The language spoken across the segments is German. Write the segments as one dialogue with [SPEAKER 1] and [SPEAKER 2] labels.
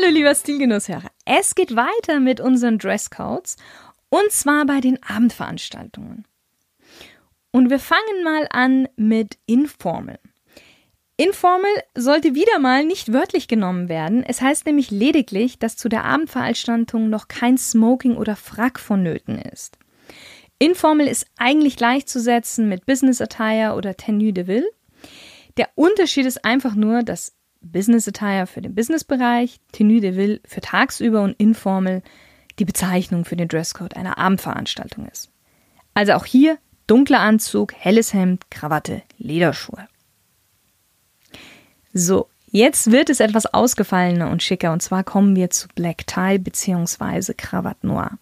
[SPEAKER 1] Hallo lieber Stilgenusshörer. Es geht weiter mit unseren Dresscodes und zwar bei den Abendveranstaltungen. Und wir fangen mal an mit Informal. Informal sollte wieder mal nicht wörtlich genommen werden. Es heißt nämlich lediglich, dass zu der Abendveranstaltung noch kein Smoking oder Frack vonnöten ist. Informal ist eigentlich gleichzusetzen mit Business Attire oder Tenue de Ville. Der Unterschied ist einfach nur, dass Business Attire für den Businessbereich, Tenue de Ville für tagsüber und Informal die Bezeichnung für den Dresscode einer Abendveranstaltung ist. Also auch hier dunkler Anzug, helles Hemd, Krawatte, Lederschuhe. So, jetzt wird es etwas ausgefallener und schicker und zwar kommen wir zu Black Tie bzw. Krawatte Noir.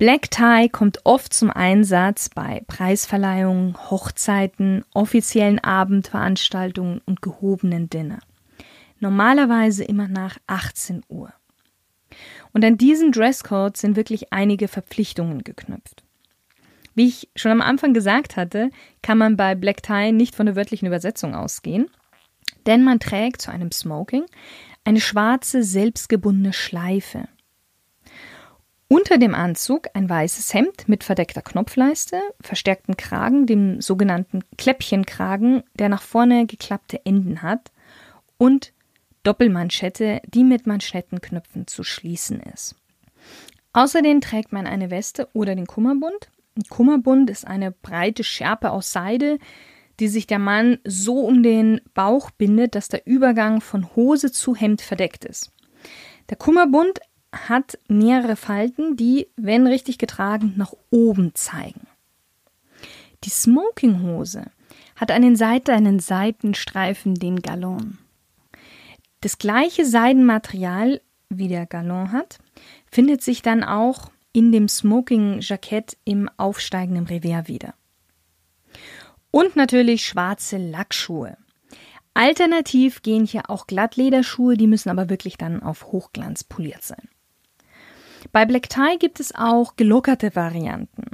[SPEAKER 1] Black Tie kommt oft zum Einsatz bei Preisverleihungen, Hochzeiten, offiziellen Abendveranstaltungen und gehobenen Dinner. Normalerweise immer nach 18 Uhr. Und an diesen Dresscode sind wirklich einige Verpflichtungen geknüpft. Wie ich schon am Anfang gesagt hatte, kann man bei Black Tie nicht von der wörtlichen Übersetzung ausgehen, denn man trägt zu einem Smoking eine schwarze, selbstgebundene Schleife. Unter dem Anzug ein weißes Hemd mit verdeckter Knopfleiste, verstärkten Kragen, dem sogenannten Kläppchenkragen, der nach vorne geklappte Enden hat, und Doppelmanschette, die mit Manschettenknöpfen zu schließen ist. Außerdem trägt man eine Weste oder den Kummerbund. Ein Kummerbund ist eine breite Schärpe aus Seide, die sich der Mann so um den Bauch bindet, dass der Übergang von Hose zu Hemd verdeckt ist. Der Kummerbund hat mehrere Falten, die, wenn richtig getragen, nach oben zeigen. Die Smokinghose hat an den Seiten einen Seitenstreifen, den Galon. Das gleiche Seidenmaterial wie der Galon hat, findet sich dann auch in dem Smoking-Jackett im aufsteigenden Revers wieder. Und natürlich schwarze Lackschuhe. Alternativ gehen hier auch Glattlederschuhe, die müssen aber wirklich dann auf Hochglanz poliert sein. Bei Black Tie gibt es auch gelockerte Varianten.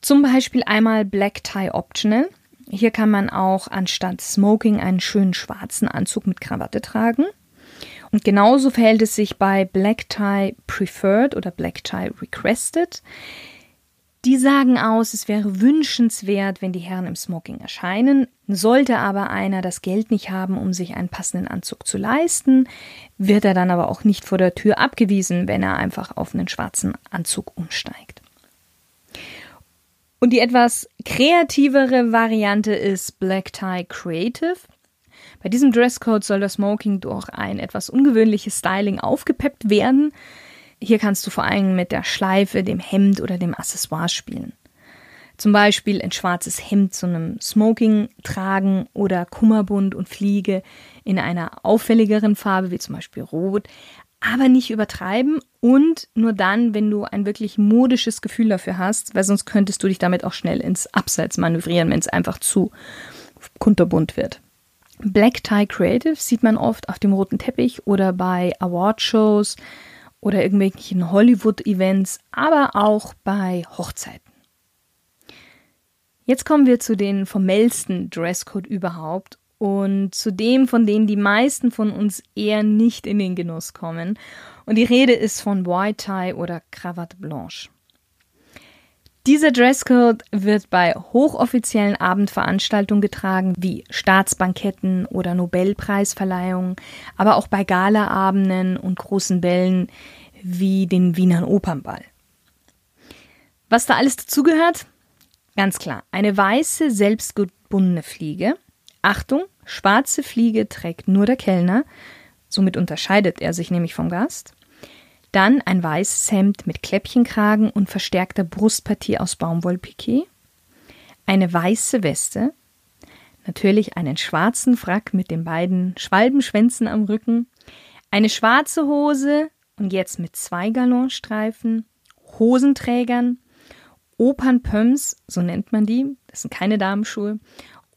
[SPEAKER 1] Zum Beispiel einmal Black Tie Optional. Hier kann man auch anstatt Smoking einen schönen schwarzen Anzug mit Krawatte tragen. Und genauso verhält es sich bei Black Tie Preferred oder Black Tie Requested. Die sagen aus, es wäre wünschenswert, wenn die Herren im Smoking erscheinen. Sollte aber einer das Geld nicht haben, um sich einen passenden Anzug zu leisten, wird er dann aber auch nicht vor der Tür abgewiesen, wenn er einfach auf einen schwarzen Anzug umsteigt. Und die etwas kreativere Variante ist Black Tie Creative. Bei diesem Dresscode soll das Smoking durch ein etwas ungewöhnliches Styling aufgepeppt werden. Hier kannst du vor allem mit der Schleife, dem Hemd oder dem Accessoire spielen. Zum Beispiel ein schwarzes Hemd zu einem Smoking tragen oder Kummerbund und Fliege in einer auffälligeren Farbe, wie zum Beispiel Rot, aber nicht übertreiben und nur dann, wenn du ein wirklich modisches Gefühl dafür hast, weil sonst könntest du dich damit auch schnell ins Abseits manövrieren, wenn es einfach zu kunterbunt wird. Black Tie Creative sieht man oft auf dem roten Teppich oder bei Awardshows oder irgendwelchen Hollywood-Events, aber auch bei Hochzeiten. Jetzt kommen wir zu den formellsten Dresscode überhaupt und zu dem, von denen die meisten von uns eher nicht in den Genuss kommen. Und die Rede ist von White Tie oder Cravate Blanche. Dieser Dresscode wird bei hochoffiziellen Abendveranstaltungen getragen, wie Staatsbanketten oder Nobelpreisverleihungen, aber auch bei Galaabenden und großen Bällen wie den Wiener Opernball. Was da alles dazugehört? Ganz klar, eine weiße, selbstgebundene Fliege. Achtung, schwarze Fliege trägt nur der Kellner, somit unterscheidet er sich nämlich vom Gast. Dann ein weißes Hemd mit Kläppchenkragen und verstärkter Brustpartie aus Baumwollpiquet. Eine weiße Weste. Natürlich einen schwarzen Frack mit den beiden Schwalbenschwänzen am Rücken. Eine schwarze Hose und jetzt mit zwei Galonstreifen. Hosenträgern. Opernpumps, so nennt man die. Das sind keine Damenschuhe.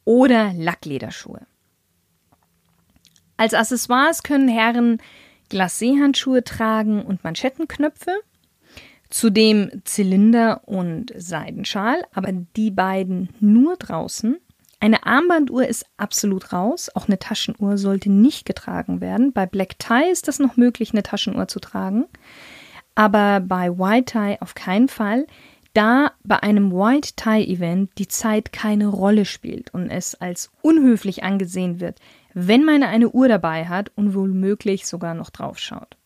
[SPEAKER 1] Oder Lacklederschuhe. Als Accessoires können Herren Glacé-Handschuhe tragen und Manschettenknöpfe. Zudem Zylinder und Seidenschal, aber die beiden nur draußen. Eine Armbanduhr ist absolut raus. Auch eine Taschenuhr sollte nicht getragen werden. Bei Black Tie ist das noch möglich, eine Taschenuhr zu tragen. Aber bei White Tie auf keinen Fall, da bei einem White Tie Event die Zeit keine Rolle spielt und es als unhöflich angesehen wird, wenn man eine Uhr dabei hat und womöglich sogar noch draufschaut.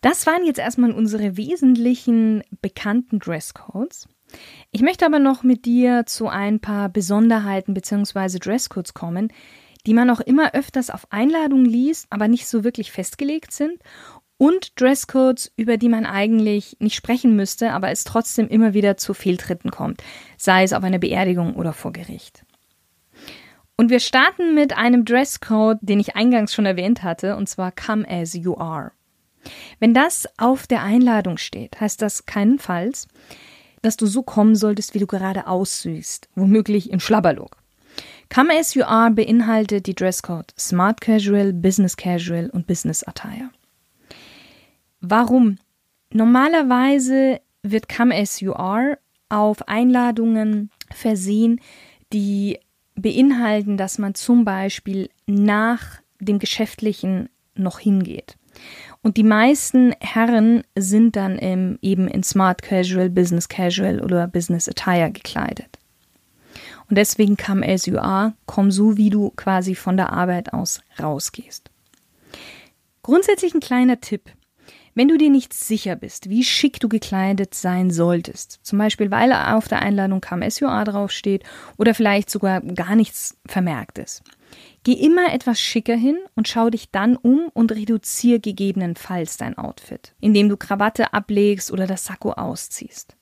[SPEAKER 1] Das waren jetzt erstmal unsere wesentlichen bekannten Dresscodes. Ich möchte aber noch mit dir zu ein paar Besonderheiten bzw. Dresscodes kommen, die man auch immer öfters auf Einladungen liest, aber nicht so wirklich festgelegt sind und Dresscodes, über die man eigentlich nicht sprechen müsste, aber es trotzdem immer wieder zu Fehltritten kommt, sei es auf einer Beerdigung oder vor Gericht. Und wir starten mit einem Dresscode, den ich eingangs schon erwähnt hatte, und zwar Come as you are. Wenn das auf der Einladung steht, heißt das keinenfalls, dass du so kommen solltest, wie du gerade aussiehst, womöglich in Schlabberlook. Come as you are beinhaltet die Dresscode Smart Casual, Business Casual und Business Attire. Warum? Normalerweise wird Come as you are auf Einladungen versehen, die beinhalten, dass man zum Beispiel nach dem Geschäftlichen noch hingeht. Und die meisten Herren sind dann im, eben in Smart Casual, Business Casual oder Business Attire gekleidet. Und deswegen you are, komm so, wie du quasi von der Arbeit aus rausgehst. Grundsätzlich ein kleiner Tipp. Wenn du dir nicht sicher bist, wie schick du gekleidet sein solltest, zum Beispiel weil auf der Einladung are draufsteht oder vielleicht sogar gar nichts vermerkt ist, Geh immer etwas schicker hin und schau dich dann um und reduziere gegebenenfalls dein Outfit, indem du Krawatte ablegst oder das Sakko ausziehst.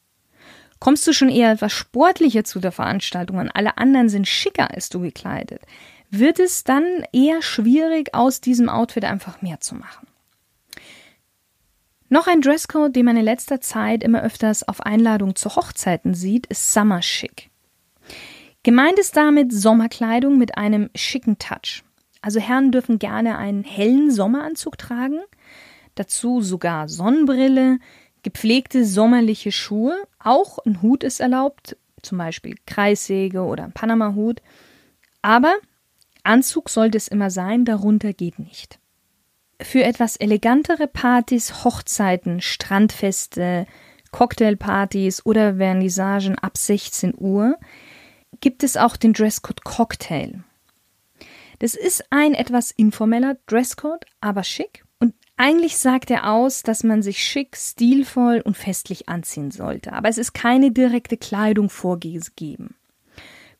[SPEAKER 1] Kommst du schon eher etwas sportlicher zu der Veranstaltung und alle anderen sind schicker als du gekleidet, wird es dann eher schwierig, aus diesem Outfit einfach mehr zu machen. Noch ein Dresscode, den man in letzter Zeit immer öfters auf Einladung zu Hochzeiten sieht, ist Summer Chic. Gemeint ist damit Sommerkleidung mit einem schicken Touch. Also Herren dürfen gerne einen hellen Sommeranzug tragen, dazu sogar Sonnenbrille, gepflegte sommerliche Schuhe, auch ein Hut ist erlaubt, zum Beispiel Kreissäge oder ein Panama-Hut. Aber Anzug sollte es immer sein, darunter geht nicht. Für etwas elegantere Partys, Hochzeiten, Strandfeste, Cocktailpartys oder Vernissagen ab 16 Uhr gibt es auch den Dresscode Cocktail. Das ist ein etwas informeller Dresscode, aber schick. Und eigentlich sagt er aus, dass man sich schick, stilvoll und festlich anziehen sollte. Aber es ist keine direkte Kleidung vorgegeben.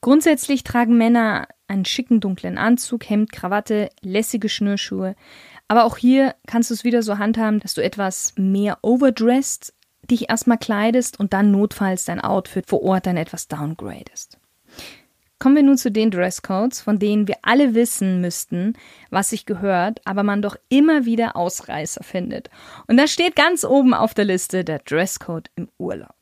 [SPEAKER 1] Grundsätzlich tragen Männer einen schicken dunklen Anzug, Hemd, Krawatte, lässige Schnürschuhe. Aber auch hier kannst du es wieder so handhaben, dass du etwas mehr overdressed dich erstmal kleidest und dann notfalls dein Outfit vor Ort dann etwas downgradest. Kommen wir nun zu den Dresscodes, von denen wir alle wissen müssten, was sich gehört, aber man doch immer wieder Ausreißer findet. Und da steht ganz oben auf der Liste der Dresscode im Urlaub.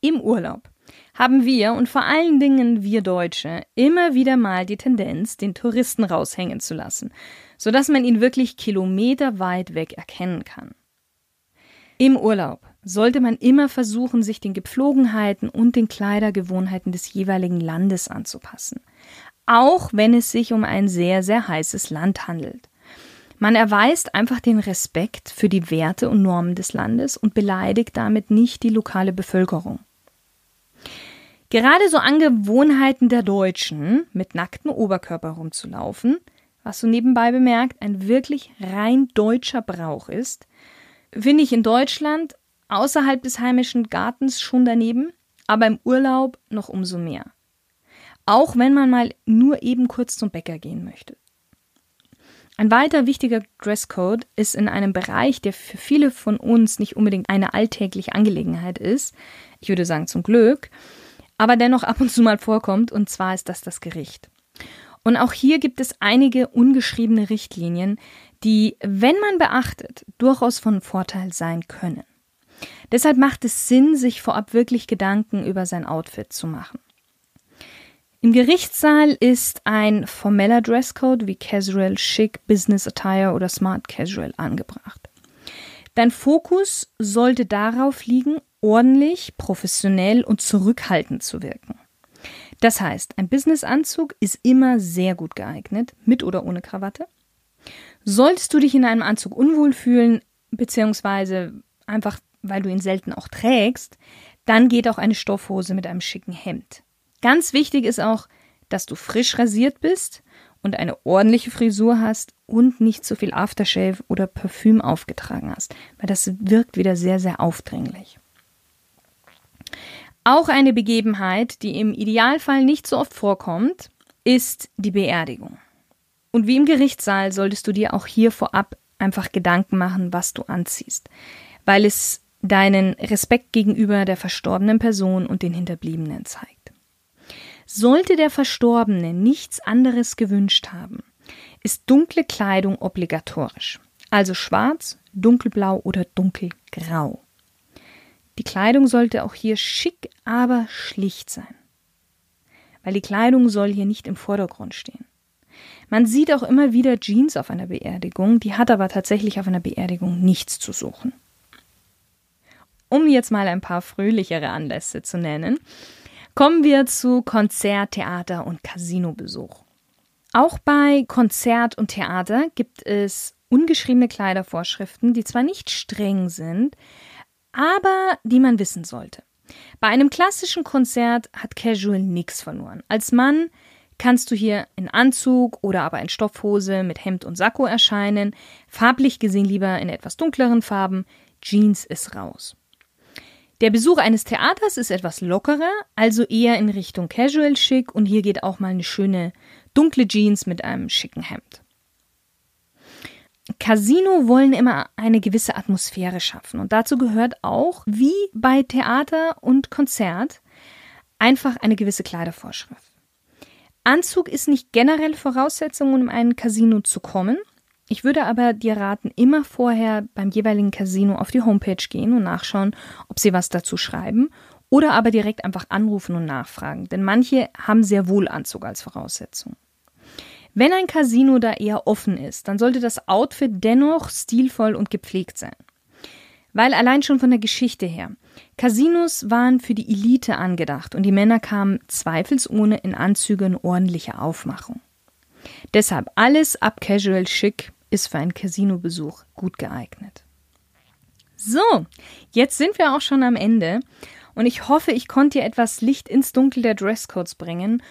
[SPEAKER 1] Im Urlaub haben wir und vor allen Dingen wir Deutsche immer wieder mal die Tendenz, den Touristen raushängen zu lassen, sodass man ihn wirklich kilometerweit weg erkennen kann. Im Urlaub sollte man immer versuchen, sich den Gepflogenheiten und den Kleidergewohnheiten des jeweiligen Landes anzupassen. Auch wenn es sich um ein sehr, sehr heißes Land handelt. Man erweist einfach den Respekt für die Werte und Normen des Landes und beleidigt damit nicht die lokale Bevölkerung. Gerade so Angewohnheiten der Deutschen, mit nacktem Oberkörper rumzulaufen, was so nebenbei bemerkt ein wirklich rein deutscher Brauch ist, finde ich in Deutschland außerhalb des heimischen Gartens schon daneben, aber im Urlaub noch umso mehr. Auch wenn man mal nur eben kurz zum Bäcker gehen möchte. Ein weiter wichtiger Dresscode ist in einem Bereich, der für viele von uns nicht unbedingt eine alltägliche Angelegenheit ist. Ich würde sagen zum Glück, aber dennoch ab und zu mal vorkommt, und zwar ist das das Gericht. Und auch hier gibt es einige ungeschriebene Richtlinien, die, wenn man beachtet, durchaus von Vorteil sein können. Deshalb macht es Sinn, sich vorab wirklich Gedanken über sein Outfit zu machen. Im Gerichtssaal ist ein formeller Dresscode wie Casual, Chic, Business Attire oder Smart Casual angebracht. Dein Fokus sollte darauf liegen, ordentlich, professionell und zurückhaltend zu wirken. Das heißt, ein Businessanzug ist immer sehr gut geeignet, mit oder ohne Krawatte. Solltest du dich in einem Anzug unwohl fühlen, beziehungsweise einfach, weil du ihn selten auch trägst, dann geht auch eine Stoffhose mit einem schicken Hemd. Ganz wichtig ist auch, dass du frisch rasiert bist und eine ordentliche Frisur hast und nicht zu viel Aftershave oder Parfüm aufgetragen hast, weil das wirkt wieder sehr, sehr aufdringlich. Auch eine Begebenheit, die im Idealfall nicht so oft vorkommt, ist die Beerdigung. Und wie im Gerichtssaal solltest du dir auch hier vorab einfach Gedanken machen, was du anziehst, weil es deinen Respekt gegenüber der verstorbenen Person und den Hinterbliebenen zeigt. Sollte der Verstorbene nichts anderes gewünscht haben, ist dunkle Kleidung obligatorisch, also schwarz, dunkelblau oder dunkelgrau. Die Kleidung sollte auch hier schick, aber schlicht sein. Weil die Kleidung soll hier nicht im Vordergrund stehen. Man sieht auch immer wieder Jeans auf einer Beerdigung, die hat aber tatsächlich auf einer Beerdigung nichts zu suchen. Um jetzt mal ein paar fröhlichere Anlässe zu nennen, kommen wir zu Konzert, Theater und Casinobesuch. Auch bei Konzert und Theater gibt es ungeschriebene Kleidervorschriften, die zwar nicht streng sind, aber die man wissen sollte. Bei einem klassischen Konzert hat Casual nichts verloren. Als Mann kannst du hier in Anzug oder aber in Stoffhose mit Hemd und Sakko erscheinen, farblich gesehen lieber in etwas dunkleren Farben, Jeans ist raus. Der Besuch eines Theaters ist etwas lockerer, also eher in Richtung Casual Schick und hier geht auch mal eine schöne dunkle Jeans mit einem schicken Hemd. Casino wollen immer eine gewisse Atmosphäre schaffen und dazu gehört auch, wie bei Theater und Konzert, einfach eine gewisse Kleidervorschrift. Anzug ist nicht generell Voraussetzung, um in ein Casino zu kommen. Ich würde aber dir raten, immer vorher beim jeweiligen Casino auf die Homepage gehen und nachschauen, ob sie was dazu schreiben oder aber direkt einfach anrufen und nachfragen, denn manche haben sehr wohl Anzug als Voraussetzung. Wenn ein Casino da eher offen ist, dann sollte das Outfit dennoch stilvoll und gepflegt sein. Weil allein schon von der Geschichte her. Casinos waren für die Elite angedacht und die Männer kamen zweifelsohne in Anzügen ordentlicher Aufmachung. Deshalb alles ab Casual Chic ist für einen Casinobesuch gut geeignet. So, jetzt sind wir auch schon am Ende und ich hoffe, ich konnte dir etwas Licht ins Dunkel der Dresscodes bringen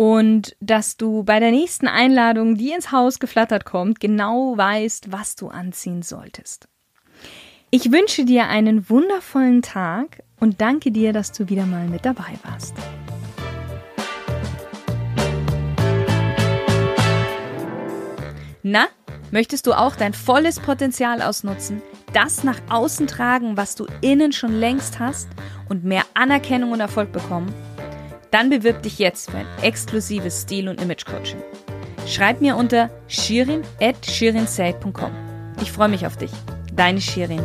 [SPEAKER 1] und dass du bei der nächsten Einladung, die ins Haus geflattert kommt, genau weißt, was du anziehen solltest. Ich wünsche dir einen wundervollen Tag und danke dir, dass du wieder mal mit dabei warst. Na, möchtest du auch dein volles Potenzial ausnutzen, das nach außen tragen, was du innen schon längst hast und mehr Anerkennung und Erfolg bekommen? Dann bewirb dich jetzt für ein exklusives Stil- und Image-Coaching. Schreib mir unter shirin.shirinsay.com. Ich freue mich auf dich. Deine Shirin.